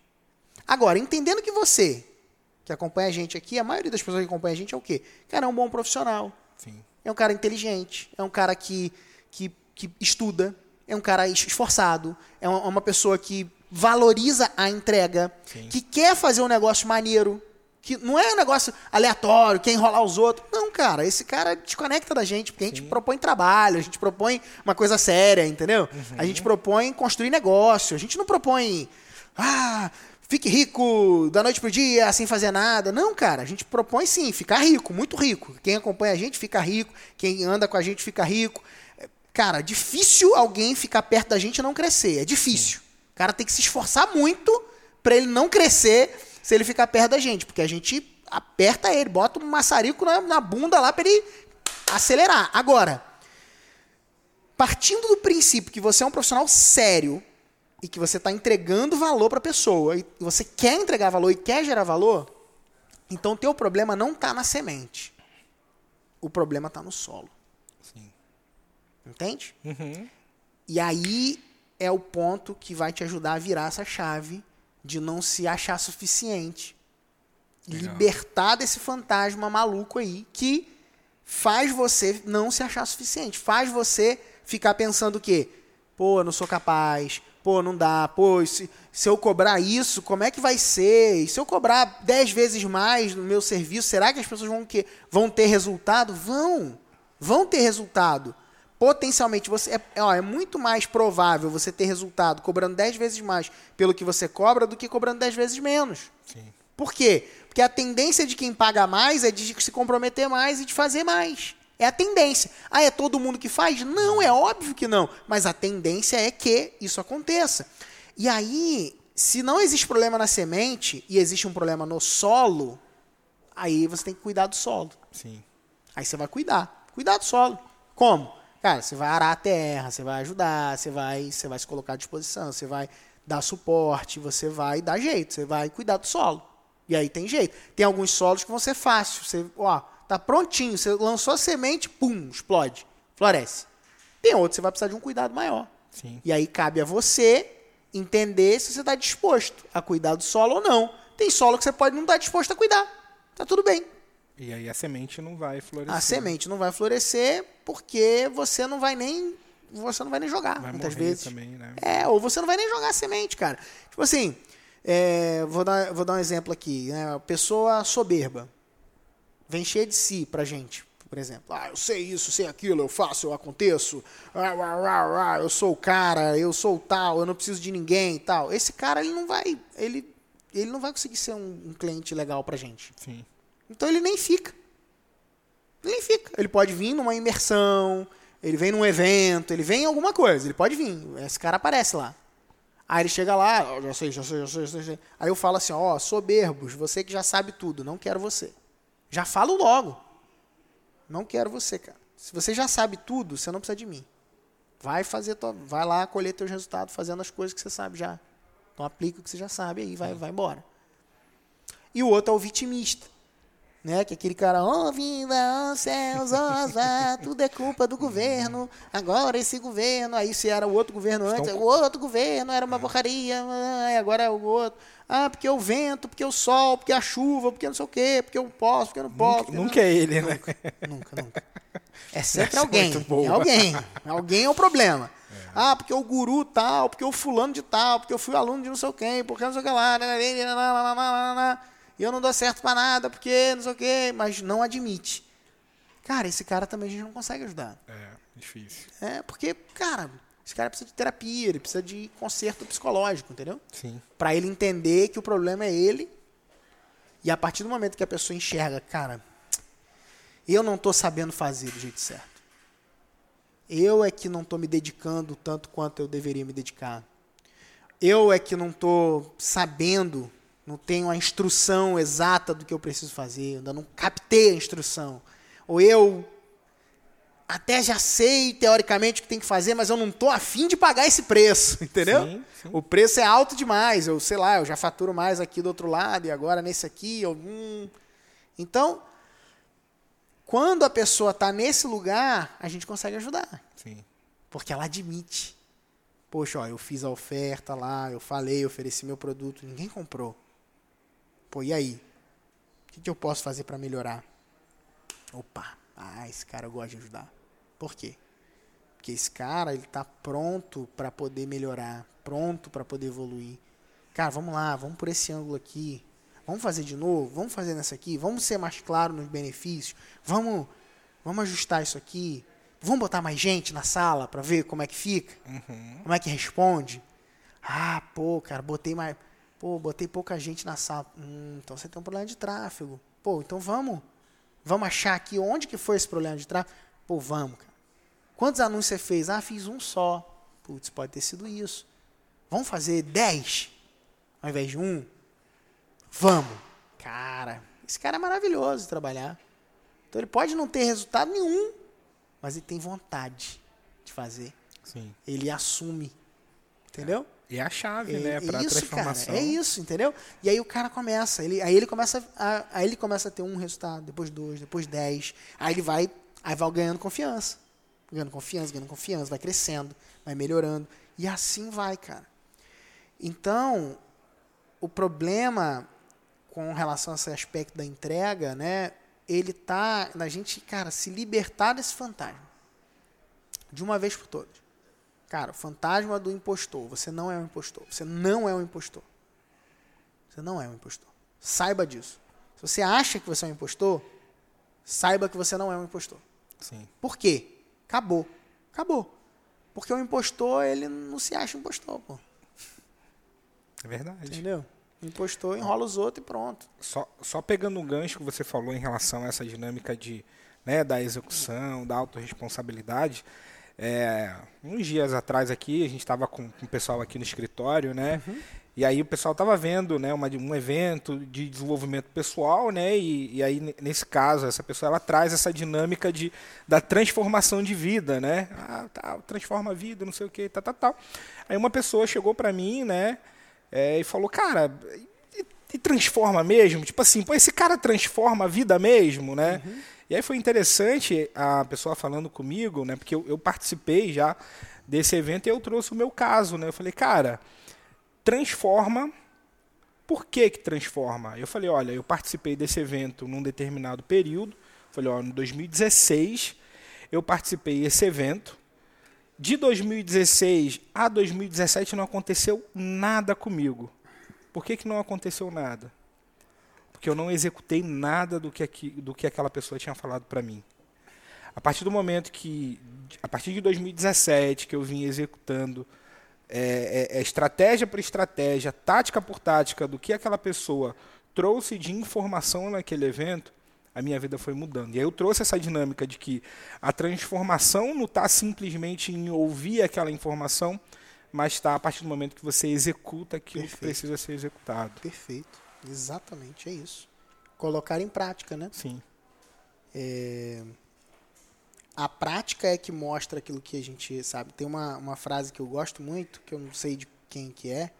Speaker 2: Agora, entendendo que você, que acompanha a gente aqui, a maioria das pessoas que acompanha a gente é o quê? Cara, é um bom profissional,
Speaker 1: Sim.
Speaker 2: é um cara inteligente, é um cara que, que, que estuda, é um cara es- esforçado, é uma, pessoa que valoriza a entrega,
Speaker 1: Sim.
Speaker 2: que quer fazer um negócio maneiro, que não é um negócio aleatório, quer enrolar os outros. Não, cara, esse cara desconecta da gente, porque a gente propõe trabalho, a gente propõe uma coisa séria, entendeu? A gente propõe construir negócio, a gente não propõe, ah, fique rico da noite pro dia, sem fazer nada. Não, cara, a gente propõe sim, ficar rico, muito rico. Quem acompanha a gente fica rico, quem anda com a gente fica rico. Cara, difícil alguém ficar perto da gente e não crescer, é difícil. O cara tem que se esforçar muito pra ele não crescer se ele ficar perto da gente, porque a gente aperta ele, bota um maçarico na, na bunda lá pra ele acelerar. Agora, partindo do princípio que você é um profissional sério e que você está entregando valor para a pessoa e você quer entregar valor e quer gerar valor, então o teu problema não está na semente. O problema está no solo. Entende?
Speaker 1: Uhum.
Speaker 2: E aí é o ponto que vai te ajudar a virar essa chave de não se achar suficiente.
Speaker 1: Legal.
Speaker 2: Libertar desse fantasma maluco aí que faz você não se achar suficiente. Faz você ficar pensando o quê? Pô, eu não sou capaz. Pô, não dá. Pô, se, se eu cobrar isso, como é que vai ser? E se eu cobrar 10 vezes mais no meu serviço, será que as pessoas vão, que, vão ter resultado? Vão. Vão ter resultado potencialmente você é, é, ó, é muito mais provável você ter resultado cobrando 10 vezes mais pelo que você cobra do que cobrando 10 vezes menos.
Speaker 1: Sim.
Speaker 2: Por quê? Porque a tendência de quem paga mais é de se comprometer mais e de fazer mais. É a tendência. Ah, é todo mundo que faz? Não, é óbvio que não. Mas a tendência é que isso aconteça. E aí, se não existe problema na semente e existe um problema no solo, aí você tem que cuidar do solo.
Speaker 1: Sim.
Speaker 2: Aí você vai cuidar. Cuidar do solo. Como? Cara, você vai arar a terra, você vai ajudar, você vai, você vai se colocar à disposição, você vai dar suporte, você vai dar jeito, você vai cuidar do solo. E aí tem jeito. Tem alguns solos que vão ser fáceis. Você, ó, tá prontinho, você lançou a semente, pum, explode, floresce. Tem outros que você vai precisar de um cuidado maior.
Speaker 1: Sim.
Speaker 2: E aí cabe a você entender se você está disposto a cuidar do solo ou não. Tem solo que você pode não estar disposto a cuidar. Tá tudo bem.
Speaker 1: E aí a semente não vai florescer.
Speaker 2: A semente não vai florescer porque você não vai nem você não vai nem jogar
Speaker 1: vai
Speaker 2: muitas vezes.
Speaker 1: também, né?
Speaker 2: É, ou você não vai nem jogar a semente, cara. Tipo assim, é, vou, dar, vou dar um exemplo aqui. Né? A pessoa soberba vem cheia de si pra gente, por exemplo. Ah, eu sei isso, sei aquilo, eu faço, eu aconteço. Ah, ah, ah, ah, eu sou o cara, eu sou o tal, eu não preciso de ninguém e tal. Esse cara, ele não vai, ele, ele não vai conseguir ser um, um cliente legal pra gente.
Speaker 1: Sim.
Speaker 2: Então ele nem fica. Ele nem fica. Ele pode vir numa imersão, ele vem num evento, ele vem em alguma coisa, ele pode vir. Esse cara aparece lá. Aí ele chega lá, "Ó, já sei, já sei, já sei, já sei. Aí eu falo assim, ó, soberbos, você que já sabe tudo, não quero você. Já falo logo. Não quero você, cara. Se você já sabe tudo, você não precisa de mim. Vai fazer tua, vai lá colher teus resultados fazendo as coisas que você sabe já. Então aplica o que você já sabe aí, vai, vai embora. E o outro é o vitimista. Né? Que é aquele cara, ó vida, ó céus, ó azar, tudo é culpa do governo, agora esse governo, aí se era o outro governo antes,
Speaker 1: Estão-
Speaker 2: o outro governo era uma porcaria, ah, agora é o outro. Ah, porque o vento, porque o sol, porque a chuva, porque não sei o quê, porque eu posso, porque eu não posso.
Speaker 1: Nunca, nunca é ele, né?
Speaker 2: Nunca, nunca. É [laughs] sempre
Speaker 1: Essa é
Speaker 2: alguém. É alguém. Alguém é o problema. Ah, porque o guru tal, porque o fulano de tal, porque eu fui aluno de não sei quem, porque não sei o que lá. E eu não dou certo pra nada, porque não sei o que, mas não admite. Cara, esse cara também a gente não consegue ajudar.
Speaker 1: É, difícil.
Speaker 2: É, porque, cara, esse cara precisa de terapia, ele precisa de conserto psicológico, entendeu?
Speaker 1: Sim.
Speaker 2: Pra ele entender que o problema é ele E a partir do momento que a pessoa enxerga, cara, eu não estou sabendo fazer do jeito certo. Eu é que não estou me dedicando tanto quanto eu deveria me dedicar. Eu é que não estou sabendo, não tenho a instrução exata do que eu preciso fazer, ainda não captei a instrução. Ou eu até já sei teoricamente o que tem que fazer, mas eu não estou afim de pagar esse preço, [laughs] entendeu? Sim, sim. O preço é alto demais, eu sei lá, eu já faturo mais aqui do outro lado e agora nesse aqui, eu, hum. então quando a pessoa está nesse lugar, a gente consegue ajudar,
Speaker 1: sim.
Speaker 2: porque ela admite, poxa, ó, eu fiz a oferta lá, eu falei, ofereci meu produto, ninguém comprou, pô, e aí? O que, que eu posso fazer para melhorar? Opa, ah, esse cara eu gosto de ajudar. Por quê? Porque esse cara, ele tá pronto para poder melhorar, pronto para poder evoluir. Cara, vamos lá, vamos por esse ângulo aqui. Vamos fazer de novo, vamos fazer nessa aqui, vamos ser mais claro nos benefícios. Vamos, vamos ajustar isso aqui. Vamos botar mais gente na sala para ver como é que fica? Uhum. Como é que responde? Ah, pô, cara, botei mais, pô, botei pouca gente na sala. Hum, então você tem um problema de tráfego. Pô, então vamos, vamos achar aqui onde que foi esse problema de tráfego. Pô, vamos, cara. Quantos anúncios você fez? Ah, fiz um só. Putz, pode ter sido isso. Vamos fazer dez ao invés de um? Vamos. Cara, esse cara é maravilhoso de trabalhar. Então ele pode não ter resultado nenhum, mas ele tem vontade de fazer.
Speaker 1: Sim.
Speaker 2: Ele assume. Entendeu?
Speaker 1: É. E é a chave, é, né, para transformação.
Speaker 2: Cara, é isso, entendeu? E aí o cara começa, ele, aí ele começa a, aí ele começa a ter um resultado, depois dois, depois dez, aí ele vai, aí vai ganhando confiança ganhando confiança, ganhando confiança, vai crescendo, vai melhorando. E assim vai, cara. Então, o problema com relação a esse aspecto da entrega, né, ele tá na gente, cara, se libertar desse fantasma. De uma vez por todas. Cara, o fantasma do impostor. Você não é um impostor. Você não é um impostor. Você não é um impostor. Saiba disso. Se você acha que você é um impostor, saiba que você não é um impostor.
Speaker 1: Sim.
Speaker 2: Por quê? Acabou. Acabou. Porque o impostor, ele não se acha impostor, pô.
Speaker 1: É verdade.
Speaker 2: Entendeu? O impostor enrola os outros e pronto.
Speaker 1: Só, só pegando um gancho que você falou em relação a essa dinâmica de, né, da execução, da autorresponsabilidade, é, uns dias atrás aqui, a gente estava com, com o pessoal aqui no escritório, né? Uhum. E aí o pessoal estava vendo né, uma, um evento de desenvolvimento pessoal, né? E, e, aí, nesse caso, essa pessoa ela traz essa dinâmica de, da transformação de vida, né? Ah, tá, transforma a vida, não sei o que, tá, tá, tá. Aí uma pessoa chegou para mim, né? É, e falou, cara, e, e, transforma mesmo? Tipo assim, pô, esse cara transforma a vida mesmo, né? Uhum. E aí foi interessante a pessoa falando comigo, né? Porque eu, eu participei já desse evento e eu trouxe o meu caso, né? Eu falei, cara transforma. Por que, que transforma? Eu falei, olha, eu participei desse evento num determinado período. Falei, olha, no 2016 eu participei desse evento. De 2016 a 2017 não aconteceu nada comigo. Por que, que não aconteceu nada? Porque eu não executei nada do que, aqui, do que aquela pessoa tinha falado para mim. A partir do momento que, a partir de 2017, que eu vim executando é, é, é estratégia por estratégia, tática por tática do que aquela pessoa trouxe de informação naquele evento, a minha vida foi mudando. E aí eu trouxe essa dinâmica de que a transformação não está simplesmente em ouvir aquela informação, mas está a partir do momento que você executa aquilo Perfeito. que precisa ser executado.
Speaker 2: Perfeito. Exatamente, é isso. Colocar em prática, né?
Speaker 1: Sim.
Speaker 2: É a prática é que mostra aquilo que a gente sabe. Tem uma, uma frase que eu gosto muito, que eu não sei de quem que é,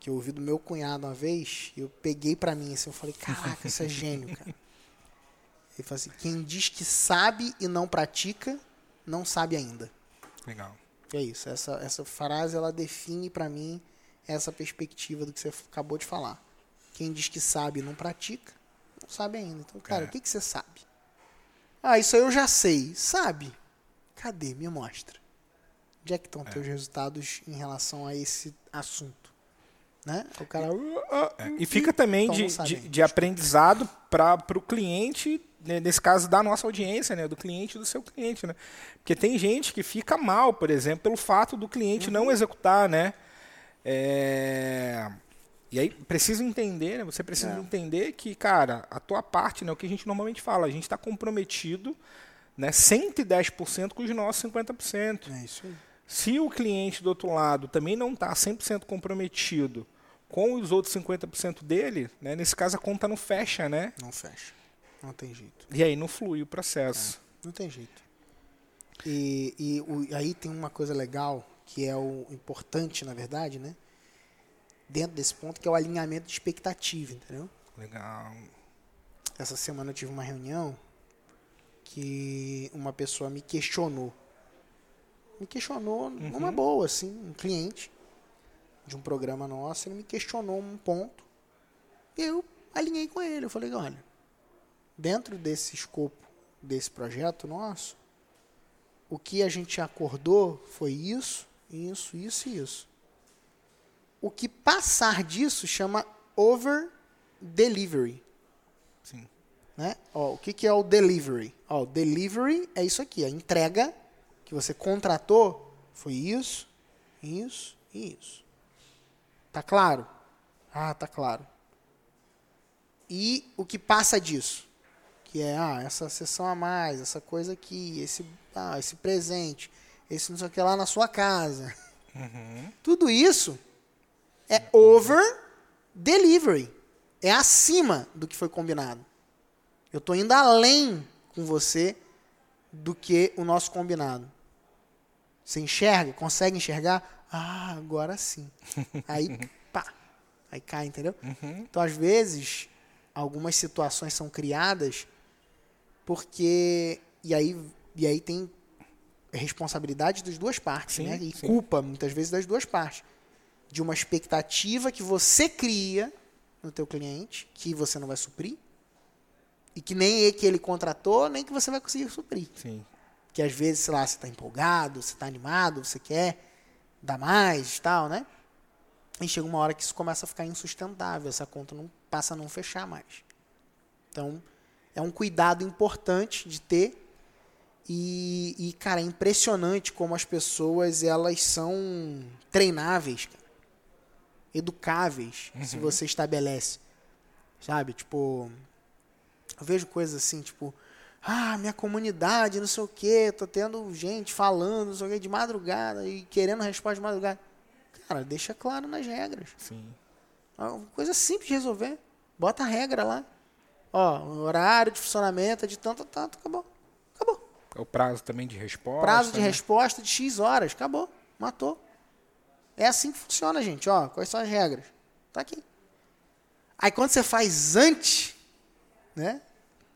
Speaker 2: que eu ouvi do meu cunhado uma vez, e eu peguei para mim assim, eu falei, caraca, isso é gênio, cara. [laughs] Ele falou assim, quem diz que sabe e não pratica, não sabe ainda.
Speaker 1: Legal.
Speaker 2: é isso, essa, essa frase, ela define para mim essa perspectiva do que você acabou de falar. Quem diz que sabe e não pratica, não sabe ainda. Então, cara, é. o que, que você sabe? Ah, isso aí eu já sei. Sabe? Cadê? Me mostra. Onde é que estão é. teus resultados em relação a esse assunto? Né? O cara.
Speaker 1: É. E fica também de, de, de, aprendizado para o cliente, né, nesse caso da nossa audiência, né, do cliente do seu cliente. Né? Porque tem gente que fica mal, por exemplo, pelo fato do cliente uhum. não executar. Né? É... E aí precisa entender, né? Você precisa
Speaker 2: É.
Speaker 1: entender que, cara, a tua parte, né? O que a gente normalmente fala, a gente está comprometido, né? 110% com os nossos 50%.
Speaker 2: É isso aí.
Speaker 1: Se o cliente do outro lado também não está 100% comprometido com os outros 50% dele, né? Nesse caso a conta não fecha, né?
Speaker 2: Não fecha. Não tem jeito.
Speaker 1: E aí não flui o processo.
Speaker 2: Não tem jeito. E, e o- aí tem uma coisa legal, que é o importante, na verdade, né? Dentro desse ponto, que é o alinhamento de expectativa, entendeu?
Speaker 1: Legal.
Speaker 2: Essa semana eu tive uma reunião que uma pessoa me questionou. Me questionou numa boa, assim, um cliente de um programa nosso, ele me questionou um ponto. E eu alinhei com ele. Eu falei, olha, dentro desse escopo desse projeto nosso, o que a gente acordou foi isso, isso, isso e isso. O que passar disso chama over delivery.
Speaker 1: Sim.
Speaker 2: Né? Ó, o que, que é o delivery? Ó, o delivery é isso aqui, a entrega que você contratou foi isso, isso e isso. Tá claro? Ah, tá claro. E o que passa disso? Que é, ah, essa sessão a mais, essa coisa aqui, esse, ah, esse presente, esse não sei o que lá na sua casa. Tudo isso é over delivery. É acima do que foi combinado. Eu estou indo além com você do que o nosso combinado. Você enxerga? Consegue enxergar? Ah, agora sim. [laughs] Aí, pá. Aí cai, entendeu? Então, às vezes, algumas situações são criadas porque. E aí, e aí tem responsabilidade das duas partes,
Speaker 1: Sim,
Speaker 2: né? E
Speaker 1: sim.
Speaker 2: culpa, muitas vezes, das duas partes. De uma expectativa que você cria no teu cliente, que você não vai suprir, e que nem ele que ele contratou, nem que você vai conseguir suprir.
Speaker 1: Sim.
Speaker 2: Que às vezes, sei lá, você está empolgado, você está animado, você quer dar mais e tal, né? E chega uma hora que isso começa a ficar insustentável, essa conta não passa a não fechar mais. Então, é um cuidado importante de ter. E, e, cara, é impressionante como as pessoas elas são treináveis, cara. educáveis, se você estabelece. Sabe? Tipo, eu vejo coisas assim, tipo, ah, minha comunidade, não sei o quê, tô tendo gente falando, não sei o quê, de madrugada e querendo resposta de madrugada. Cara, deixa claro nas regras.
Speaker 1: Sim.
Speaker 2: É uma coisa simples de resolver. Bota a regra lá. Ó, horário de funcionamento é de tanto a tanto, acabou.
Speaker 1: É o prazo também de resposta.
Speaker 2: Prazo de
Speaker 1: né?
Speaker 2: resposta de X horas, acabou. Matou. É assim que funciona, gente. Ó, quais são as regras? Tá aqui. Aí quando você faz antes, né?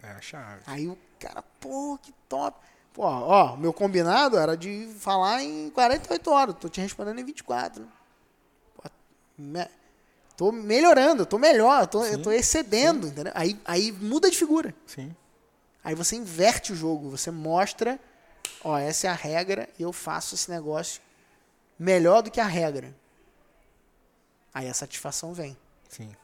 Speaker 1: É a chave.
Speaker 2: Aí o cara, pô, que top. Pô, ó, meu combinado era de falar em 48 horas. Tô te respondendo em 24. né? Pô, me- tô melhorando, tô melhor, tô, eu tô excedendo, entendeu? Aí, aí muda de figura.
Speaker 1: Sim.
Speaker 2: Aí você inverte o jogo, você mostra, ó, essa é a regra e eu faço esse negócio melhor do que a regra. Aí a satisfação vem.
Speaker 1: Sim.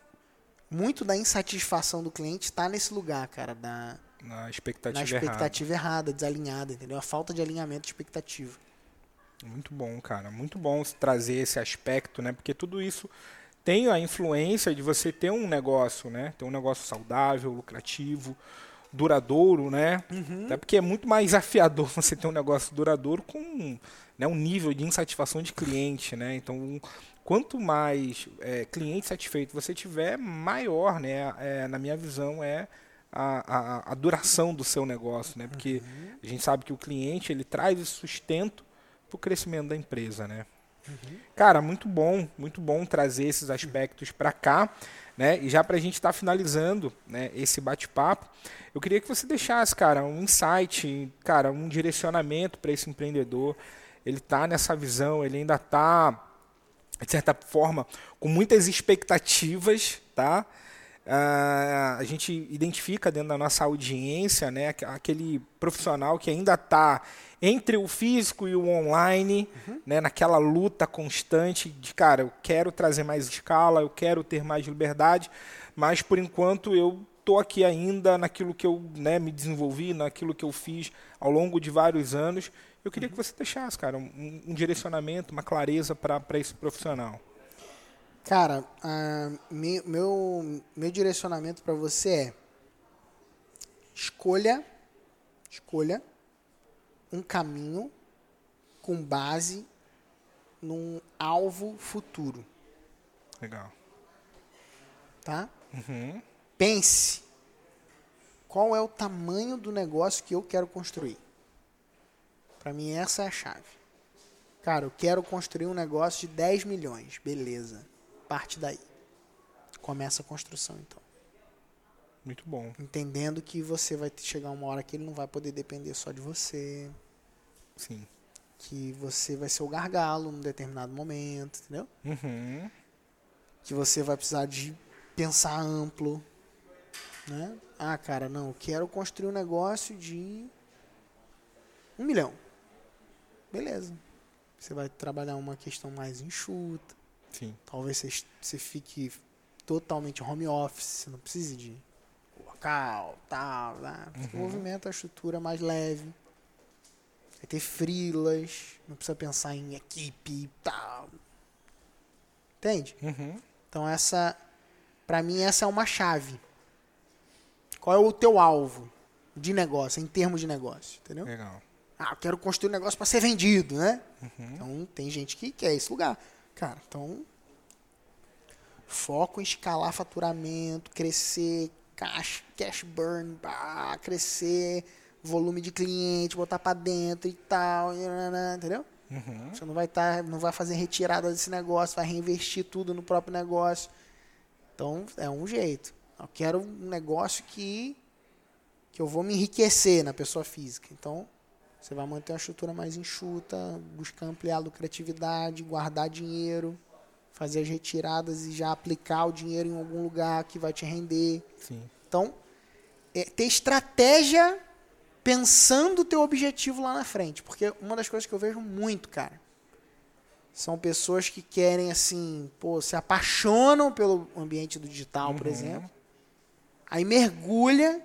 Speaker 2: Muito da insatisfação do cliente está nesse lugar, cara, da,
Speaker 1: Na expectativa,
Speaker 2: na expectativa errada, desalinhada, entendeu? A falta de alinhamento de expectativa.
Speaker 1: errada. Muito bom, cara. Muito bom trazer esse aspecto, né? Porque tudo isso tem a influência de você ter um negócio, né? Ter um negócio saudável, lucrativo, duradouro, né? Até porque é muito mais [laughs] desafiador você ter um negócio duradouro com né, um nível de insatisfação de cliente, né? Então, quanto mais é, cliente satisfeito você tiver, maior, né? É, na minha visão, é a, a, a duração do seu negócio, né? Porque a gente sabe que o cliente ele traz esse sustento para o crescimento da empresa, né? Cara, muito bom, muito bom trazer esses aspectos para cá, né? E já para a gente estar finalizando, né, esse bate-papo, eu queria que você deixasse, cara, um insight, cara, um direcionamento para esse empreendedor. Ele tá nessa visão, ele ainda tá de certa forma com muitas expectativas, tá? Ah, a gente identifica dentro da nossa audiência, né, aqu- aquele profissional que ainda está entre o físico e o online, né, naquela luta constante de, cara, eu quero trazer mais escala, eu quero ter mais liberdade, mas por enquanto eu tô aqui ainda naquilo que eu né, me desenvolvi, naquilo que eu fiz ao longo de vários anos. Eu queria que você deixasse, cara, um, um direcionamento, uma clareza para esse profissional.
Speaker 2: Cara, ah, me- meu, meu direcionamento para você é escolha, escolha um caminho com base num alvo futuro,
Speaker 1: Legal.
Speaker 2: tá?
Speaker 1: Uhum.
Speaker 2: Pense qual é o tamanho do negócio que eu quero construir. Para mim essa é a chave. Cara, eu quero construir um negócio de 10 milhões, beleza? Parte daí. Começa a construção então.
Speaker 1: Muito bom.
Speaker 2: entendendo que você vai chegar uma hora que ele não vai poder depender só de você,
Speaker 1: Sim.
Speaker 2: que você vai ser o gargalo num determinado momento, entendeu?
Speaker 1: Uhum.
Speaker 2: Que você vai precisar de pensar amplo, né? Ah, cara, não, eu quero construir um negócio de um milhão. Beleza. Você vai trabalhar uma questão mais enxuta.
Speaker 1: Sim.
Speaker 2: Talvez você, você fique totalmente home office, você não precise de local, tal, né? Movimenta a estrutura mais leve. Vai ter frilas, não precisa pensar em equipe tal. Entende?
Speaker 1: Uhum.
Speaker 2: Então essa, pra mim essa é uma chave. Qual é o teu alvo de negócio, em termos de negócio, entendeu?
Speaker 1: Legal.
Speaker 2: Ah, eu quero construir um negócio para ser vendido, né? Então tem gente que quer esse lugar. Cara, então foco em escalar faturamento, crescer, cash, cash burn, pá, crescer, volume de cliente, botar para dentro e tal, entendeu?
Speaker 1: Uhum.
Speaker 2: Você não vai estar, não vai fazer retirada desse negócio, vai reinvestir tudo no próprio negócio. Então é um jeito. Eu quero um negócio que que eu vou me enriquecer na pessoa física. Então você vai manter uma estrutura mais enxuta, buscar ampliar a lucratividade, guardar dinheiro, fazer as retiradas e já aplicar o dinheiro em algum lugar que vai te render.
Speaker 1: Sim.
Speaker 2: Então, é ter estratégia pensando o teu objetivo lá na frente. Porque uma das coisas que eu vejo muito, cara, são pessoas que querem, assim, pô, se apaixonam pelo ambiente do digital, por
Speaker 1: Uhum.
Speaker 2: exemplo. Aí mergulha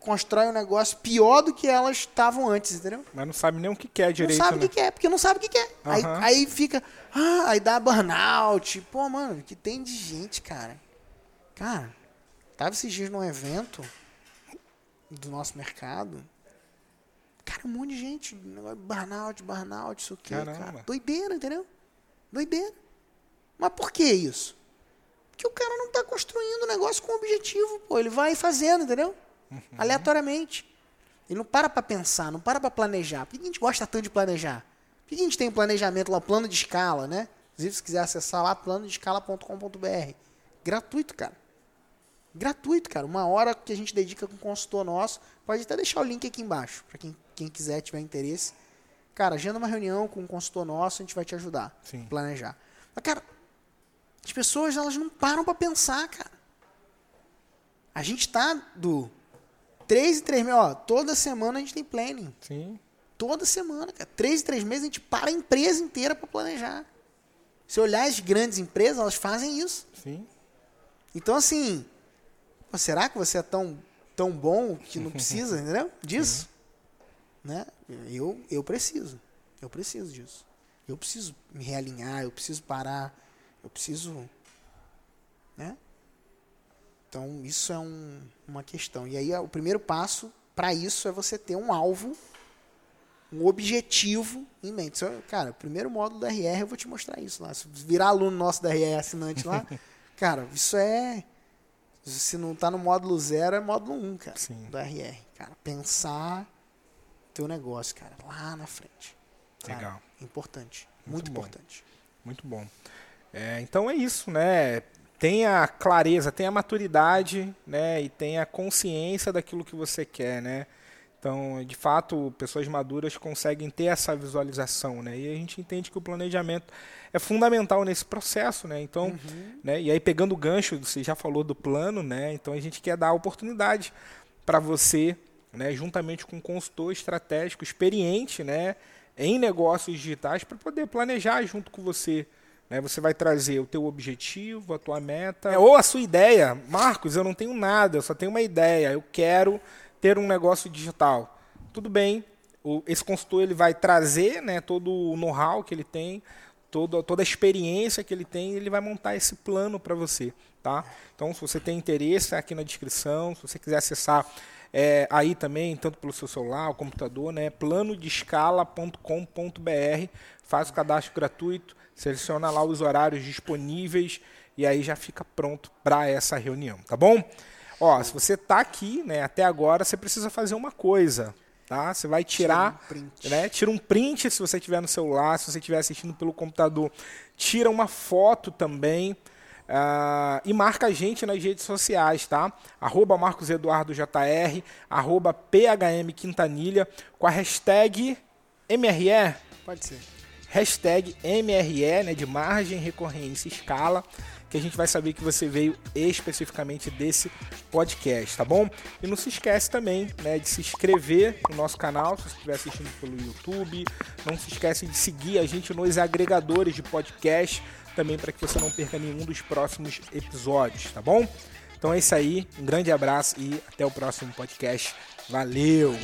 Speaker 2: constrói um negócio pior do que elas estavam antes, entendeu?
Speaker 1: Mas não sabe nem o que quer direito,
Speaker 2: não sabe
Speaker 1: né?
Speaker 2: o que quer, porque não sabe o que quer. Aí,
Speaker 1: Aham.
Speaker 2: aí fica, ah, aí dá burnout. Pô, mano, que tem de gente, cara. Cara, tava esses dias num evento do nosso mercado. Cara, um monte de gente, burnout, burnout, isso aqui,
Speaker 1: Caramba.
Speaker 2: cara. Doideira, entendeu? Doideira. Mas por que isso? Porque o cara não tá construindo o negócio com objetivo, pô. Ele vai fazendo, entendeu? Aleatoriamente. Ele não para pra pensar, não para pra planejar. Por que a gente gosta tanto de planejar? Por que a gente tem um planejamento lá, plano de escala, né? Inclusive, se quiser acessar lá, planodescala.com.br. Gratuito, cara. Gratuito, cara. Uma hora que a gente dedica com um consultor nosso. Pode até deixar o link aqui embaixo, para quem, quem quiser, tiver interesse. Cara, agenda uma reunião com um consultor nosso, a gente vai te ajudar
Speaker 1: Sim.
Speaker 2: a planejar. Mas, cara, as pessoas, elas não param pra pensar, cara. A gente tá do 3 e 3 meses, ó, toda semana a gente tem planning.
Speaker 1: Sim.
Speaker 2: Toda semana, cara. 3 e 3 meses a gente para a empresa inteira pra planejar. Se olhar as grandes empresas, elas fazem isso.
Speaker 1: Sim.
Speaker 2: Então, assim, será que você é tão, tão bom que não precisa, [laughs] entendeu? Disso? Né? Eu, eu preciso. Eu preciso disso. Eu preciso me realinhar, eu preciso parar, eu preciso. Né? Então, isso é um, uma questão. E aí, o primeiro passo para isso é você ter um alvo, um objetivo em mente. É- Cara, o primeiro módulo da RR eu vou te mostrar isso lá. Se virar aluno nosso da RR assinante lá, [laughs] cara, isso é. Se não tá no módulo zero, é módulo 1, um, cara.
Speaker 1: Sim.
Speaker 2: Do RR. Cara, pensar teu negócio, cara, lá na frente. Cara,
Speaker 1: Legal.
Speaker 2: Importante.
Speaker 1: Muito
Speaker 2: Muito, importante.
Speaker 1: Muito bom. É, então é isso, né? Tenha clareza, tenha maturidade, né? E tenha consciência daquilo que você quer, né? Então, de fato, pessoas maduras conseguem ter essa visualização, né? E a gente entende que o planejamento é fundamental nesse processo, né? Então, né? E aí pegando o gancho, você já falou do plano, né? Então a gente quer dar a oportunidade para você, né? Juntamente com um consultor estratégico experiente, né? Em negócios digitais para poder planejar junto com você. Né? Você vai trazer o teu objetivo, a tua meta, É, ou a sua ideia. Marcos, eu não tenho nada, eu só tenho uma ideia. Eu quero ter um negócio digital. Tudo bem. O, esse consultor ele vai trazer né, todo o know-how que ele tem, toda, toda a experiência que ele tem, ele vai montar esse plano para você, tá? Então, se você tem interesse, tá aqui na descrição, se você quiser acessar é, aí também, tanto pelo seu celular, o computador, né? planodescala.com.br, faz o cadastro gratuito, seleciona lá os horários disponíveis e aí já fica pronto para essa reunião, tá bom? Ó, se você está aqui, né, até agora, você precisa fazer uma coisa, tá? Você vai tirar, tira um né? Tira um print se você tiver no celular, se você estiver assistindo pelo computador, tira uma foto também. Uh, e marca a gente nas redes sociais, tá? Arroba Marcos Eduardo JR, arroba PHM Quintanilha, com a hashtag MRE.
Speaker 2: Pode ser.
Speaker 1: Hashtag MRE, né, de margem, recorrência, escala que a gente vai saber que você veio especificamente desse podcast, tá bom? E não se esquece também né, de se inscrever no nosso canal, se você estiver assistindo pelo YouTube. Não se esquece de seguir a gente nos agregadores de podcast, também para que você não perca nenhum dos próximos episódios, tá bom? Então é isso aí, um grande abraço e até o próximo podcast. Valeu!